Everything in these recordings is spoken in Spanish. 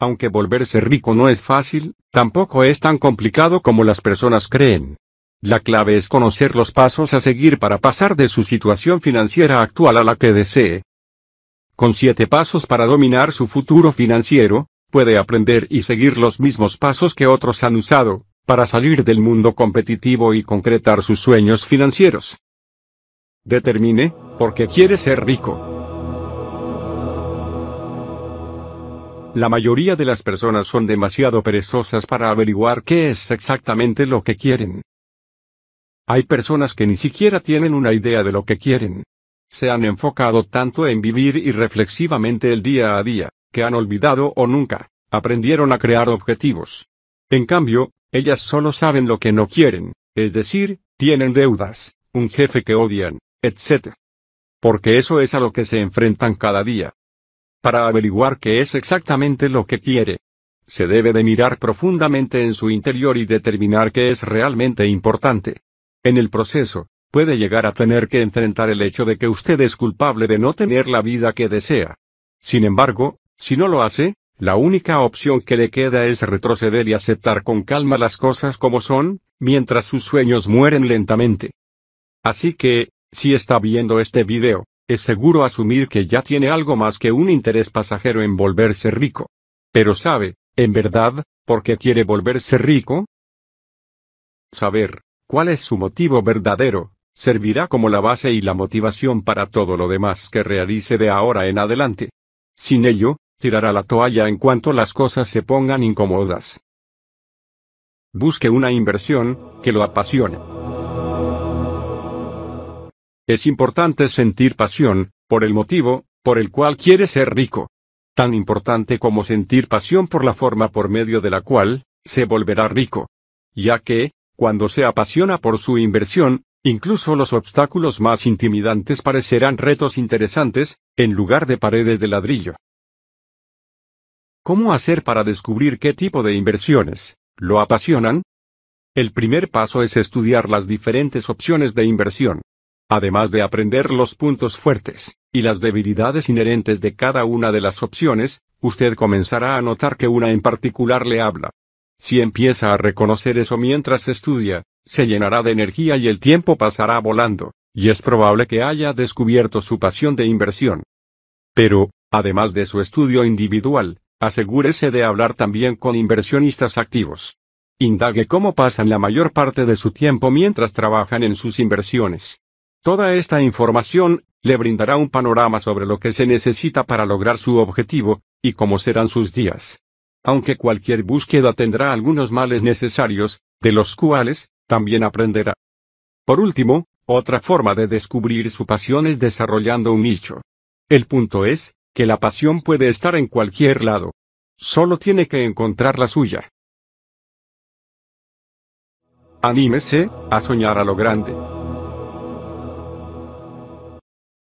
Aunque volverse rico no es fácil, tampoco es tan complicado como las personas creen. La clave es conocer los pasos a seguir para pasar de su situación financiera actual a la que desee. Con siete pasos para dominar su futuro financiero, puede aprender y seguir los mismos pasos que otros han usado, para salir del mundo competitivo y concretar sus sueños financieros. Determine, por qué quiere ser rico. La mayoría de las personas son demasiado perezosas para averiguar qué es exactamente lo que quieren. Hay personas que ni siquiera tienen una idea de lo que quieren. Se han enfocado tanto en vivir irreflexivamente el día a día, que han olvidado o nunca aprendieron a crear objetivos. En cambio, ellas solo saben lo que no quieren, es decir, tienen deudas, un jefe que odian, etc. Porque eso es a lo que se enfrentan cada día para averiguar qué es exactamente lo que quiere. Se debe de mirar profundamente en su interior y determinar qué es realmente importante. En el proceso, puede llegar a tener que enfrentar el hecho de que usted es culpable de no tener la vida que desea. Sin embargo, si no lo hace, la única opción que le queda es retroceder y aceptar con calma las cosas como son, mientras sus sueños mueren lentamente. Así que, si está viendo este video, es seguro asumir que ya tiene algo más que un interés pasajero en volverse rico. Pero sabe, en verdad, ¿por qué quiere volverse rico? Saber, cuál es su motivo verdadero, servirá como la base y la motivación para todo lo demás que realice de ahora en adelante. Sin ello, tirará la toalla en cuanto las cosas se pongan incómodas. Busque una inversión, que lo apasione. Es importante sentir pasión, por el motivo, por el cual quiere ser rico. Tan importante como sentir pasión por la forma por medio de la cual, se volverá rico. Ya que, cuando se apasiona por su inversión, incluso los obstáculos más intimidantes parecerán retos interesantes, en lugar de paredes de ladrillo. ¿Cómo hacer para descubrir qué tipo de inversiones lo apasionan? El primer paso es estudiar las diferentes opciones de inversión. Además de aprender los puntos fuertes y las debilidades inherentes de cada una de las opciones, usted comenzará a notar que una en particular le habla. Si empieza a reconocer eso mientras estudia, se llenará de energía y el tiempo pasará volando, y es probable que haya descubierto su pasión de inversión. Pero, además de su estudio individual, asegúrese de hablar también con inversionistas activos. Indague cómo pasan la mayor parte de su tiempo mientras trabajan en sus inversiones. Toda esta información, le brindará un panorama sobre lo que se necesita para lograr su objetivo, y cómo serán sus días. Aunque cualquier búsqueda tendrá algunos males necesarios, de los cuales, también aprenderá. Por último, otra forma de descubrir su pasión es desarrollando un nicho. El punto es, que la pasión puede estar en cualquier lado. Solo tiene que encontrar la suya. Anímese, a soñar a lo grande.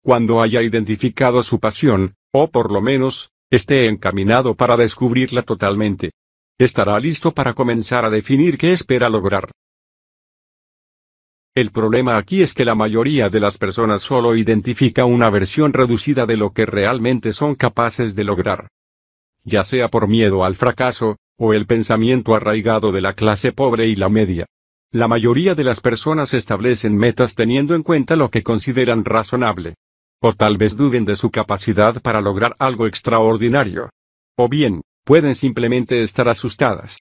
Cuando haya identificado su pasión, o por lo menos, esté encaminado para descubrirla totalmente. Estará listo para comenzar a definir qué espera lograr. El problema aquí es que la mayoría de las personas solo identifica una versión reducida de lo que realmente son capaces de lograr. Ya sea por miedo al fracaso, o el pensamiento arraigado de la clase pobre y la media. La mayoría de las personas establecen metas teniendo en cuenta lo que consideran razonable. O tal vez duden de su capacidad para lograr algo extraordinario. O bien, pueden simplemente estar asustadas.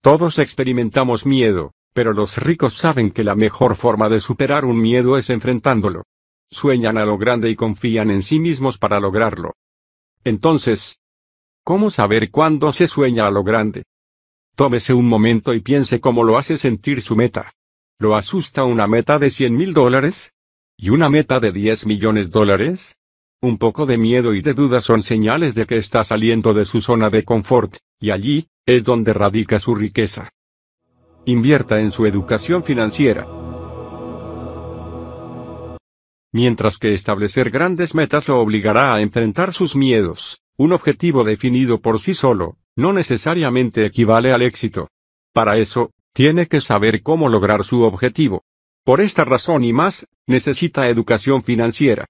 Todos experimentamos miedo, pero los ricos saben que la mejor forma de superar un miedo es enfrentándolo. Sueñan a lo grande y confían en sí mismos para lograrlo. Entonces, ¿cómo saber cuándo se sueña a lo grande? Tómese un momento y piense cómo lo hace sentir su meta. ¿Lo asusta una meta de 100 mil dólares? ¿Y una meta de 10 millones dólares? Un poco de miedo y de duda son señales de que está saliendo de su zona de confort, y allí, es donde radica su riqueza. Invierta en su educación financiera. Mientras que establecer grandes metas lo obligará a enfrentar sus miedos, un objetivo definido por sí solo, no necesariamente equivale al éxito. Para eso, tiene que saber cómo lograr su objetivo. Por esta razón y más, necesita educación financiera.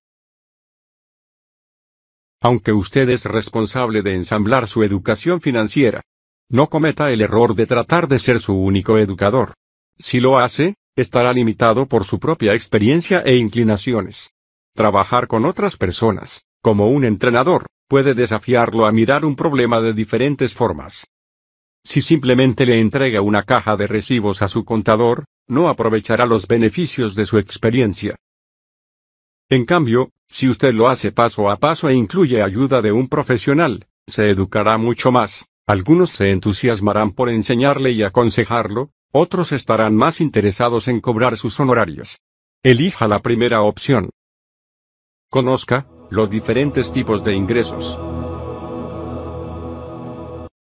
Aunque usted es responsable de ensamblar su educación financiera, no cometa el error de tratar de ser su único educador. Si lo hace, estará limitado por su propia experiencia e inclinaciones. Trabajar con otras personas, como un entrenador, puede desafiarlo a mirar un problema de diferentes formas. Si simplemente le entrega una caja de recibos a su contador, no aprovechará los beneficios de su experiencia. En cambio, si usted lo hace paso a paso e incluye ayuda de un profesional, se educará mucho más. Algunos se entusiasmarán por enseñarle y aconsejarlo, otros estarán más interesados en cobrar sus honorarios. Elija la primera opción. Conozca los diferentes tipos de ingresos.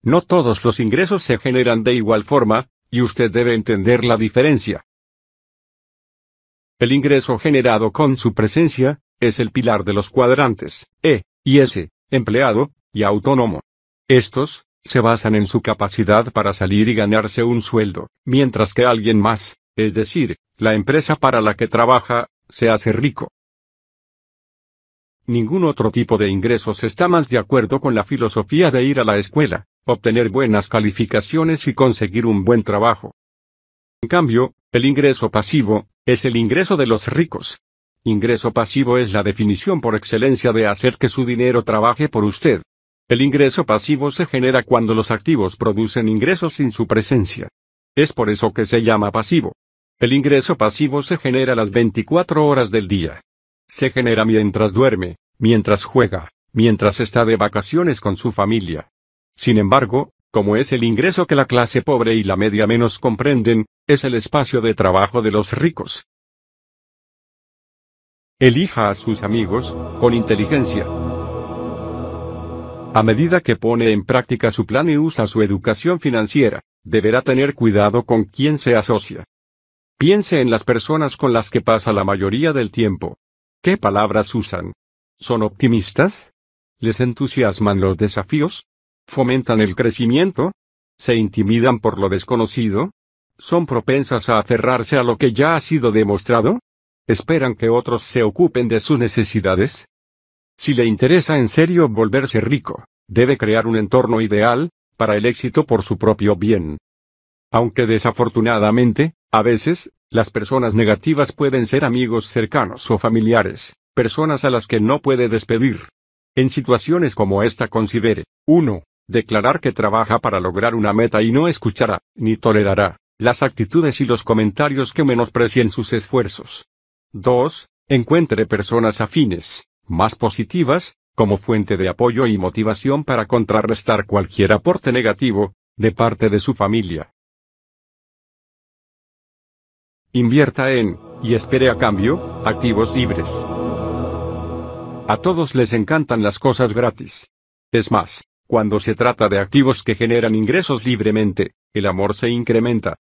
No todos los ingresos se generan de igual forma, y usted debe entender la diferencia. El ingreso generado con su presencia, es el pilar de los cuadrantes, E, y S, empleado, y autónomo. Estos, se basan en su capacidad para salir y ganarse un sueldo, mientras que alguien más, es decir, la empresa para la que trabaja, se hace rico. Ningún otro tipo de ingresos está más de acuerdo con la filosofía de ir a la escuela, obtener buenas calificaciones y conseguir un buen trabajo. En cambio, el ingreso pasivo, es el ingreso de los ricos. Ingreso pasivo es la definición por excelencia de hacer que su dinero trabaje por usted. El ingreso pasivo se genera cuando los activos producen ingresos sin su presencia. Es por eso que se llama pasivo. El ingreso pasivo se genera las 24 horas del día. Se genera mientras duerme, mientras juega, mientras está de vacaciones con su familia. Sin embargo, como es el ingreso que la clase pobre y la media menos comprenden, es el espacio de trabajo de los ricos. Elija a sus amigos, con inteligencia. A medida que pone en práctica su plan y usa su educación financiera, deberá tener cuidado con quién se asocia. Piense en las personas con las que pasa la mayoría del tiempo, ¿Qué palabras usan? ¿Son optimistas? ¿Les entusiasman los desafíos? ¿Fomentan el crecimiento? ¿Se intimidan por lo desconocido? ¿Son propensas a aferrarse a lo que ya ha sido demostrado? ¿Esperan que otros se ocupen de sus necesidades? Si le interesa en serio volverse rico, debe crear un entorno ideal, para el éxito por su propio bien. Aunque desafortunadamente, a veces, las personas negativas pueden ser amigos cercanos o familiares, personas a las que no puede despedir. En situaciones como esta considere 1. Declarar que trabaja para lograr una meta y no escuchará, ni tolerará, las actitudes y los comentarios que menosprecien sus esfuerzos. 2. Encuentre personas afines, más positivas, como fuente de apoyo y motivación para contrarrestar cualquier aporte negativo, de parte de su familia. Invierta en, y espere a cambio, activos libres. A todos les encantan las cosas gratis. Es más, cuando se trata de activos que generan ingresos libremente, el amor se incrementa.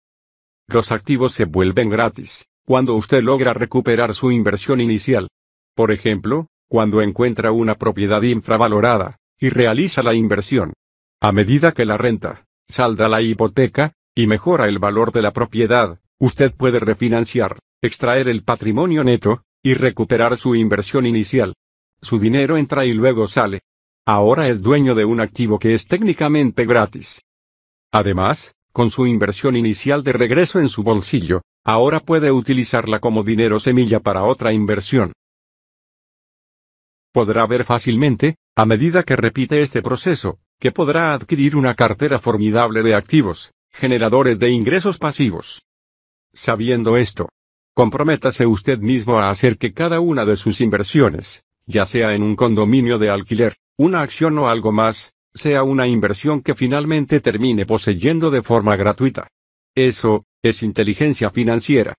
Los activos se vuelven gratis, cuando usted logra recuperar su inversión inicial. Por ejemplo, cuando encuentra una propiedad infravalorada, y realiza la inversión. A medida que la renta, salda la hipoteca, y mejora el valor de la propiedad, Usted puede refinanciar, extraer el patrimonio neto, y recuperar su inversión inicial. Su dinero entra y luego sale. Ahora es dueño de un activo que es técnicamente gratis. Además, con su inversión inicial de regreso en su bolsillo, ahora puede utilizarla como dinero semilla para otra inversión. Podrá ver fácilmente, a medida que repite este proceso, que podrá adquirir una cartera formidable de activos, generadores de ingresos pasivos. Sabiendo esto, comprométase usted mismo a hacer que cada una de sus inversiones, ya sea en un condominio de alquiler, una acción o algo más, sea una inversión que finalmente termine poseyendo de forma gratuita. Eso, es inteligencia financiera.